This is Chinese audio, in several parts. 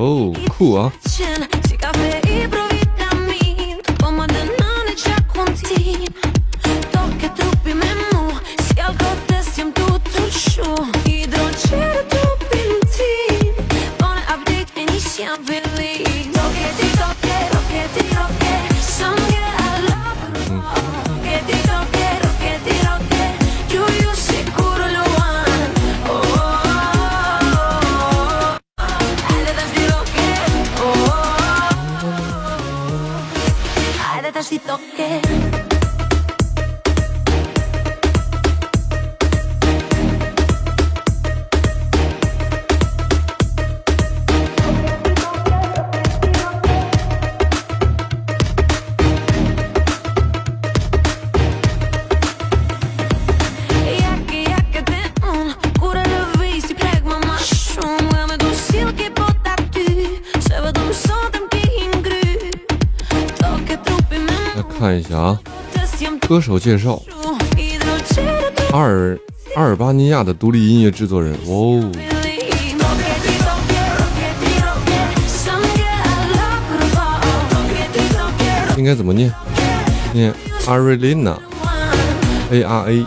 哦，酷看一下啊，歌手介绍：阿尔阿尔巴尼亚的独立音乐制作人。哦，应该怎么念？念 Arelina，A R A。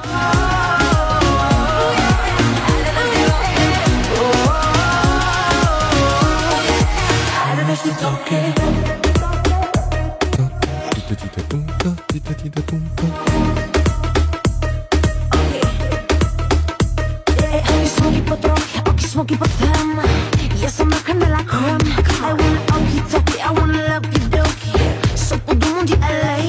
smoky perfume. Yes, I'm not kinda like him. I wanna okie dokie, I wanna dokie. So put the moon to LA.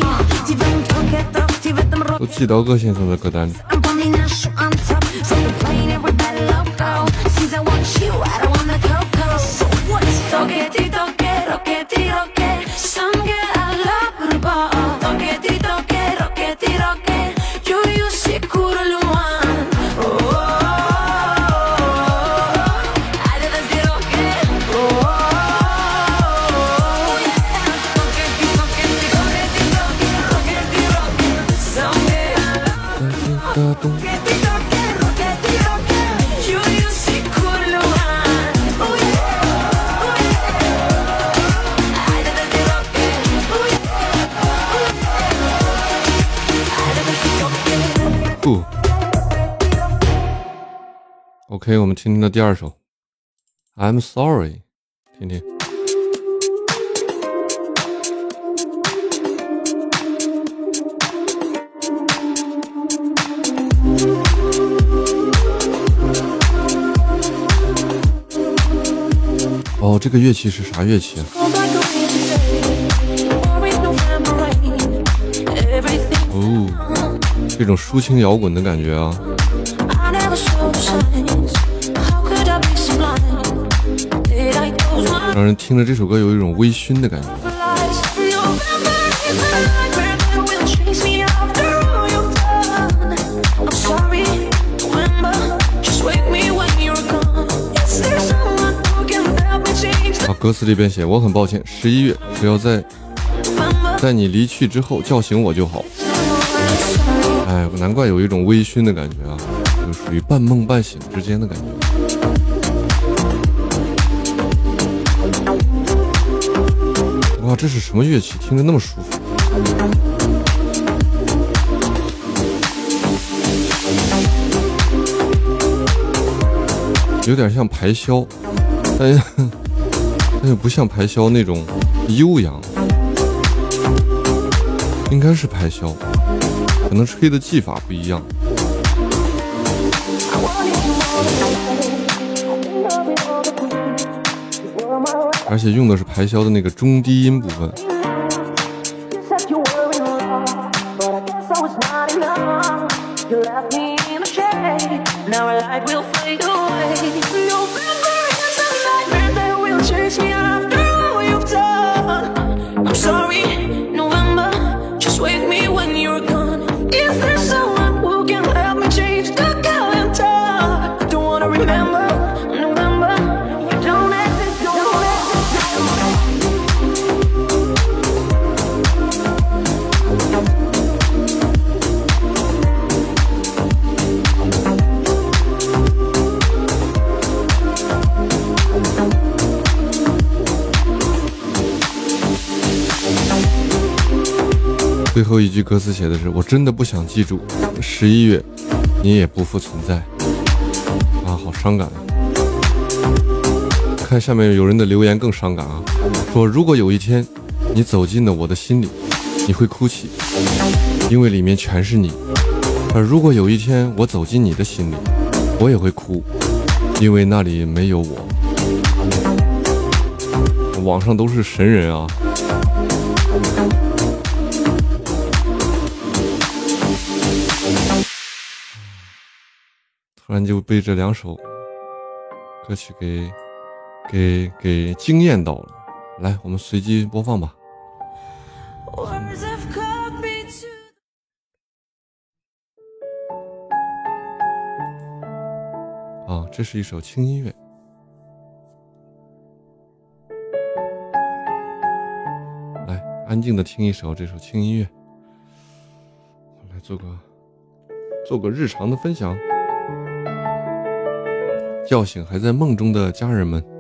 单里。不，OK，我们听听的第二首，I'm Sorry，听听。哦，这个乐器是啥乐器啊？哦，这种抒情摇滚的感觉啊，让人听着这首歌有一种微醺的感觉。歌词里边写：“我很抱歉，十一月，只要在在你离去之后叫醒我就好。”哎，难怪有一种微醺的感觉啊，就属于半梦半醒之间的感觉。哇，这是什么乐器？听着那么舒服，有点像排箫，但。但又不像排箫那种悠扬，应该是排箫，可能吹的技法不一样。而且用的是排箫的那个中低音部分。最后一句歌词写的是：“我真的不想记住，十一月，你也不复存在。”啊，好伤感啊！看下面有人的留言更伤感啊，说如果有一天你走进了我的心里，你会哭泣，因为里面全是你；而如果有一天我走进你的心里，我也会哭，因为那里没有我。网上都是神人啊！突然就被这两首歌曲给给给惊艳到了，来，我们随机播放吧。啊，这是一首轻音乐，来，安静的听一首这首轻音乐，来做个做个日常的分享。叫醒还在梦中的家人们。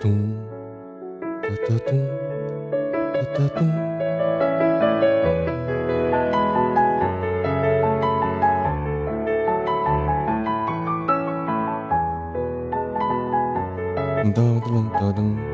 咚，哒哒咚，哒哒咚，哒咚哒哒，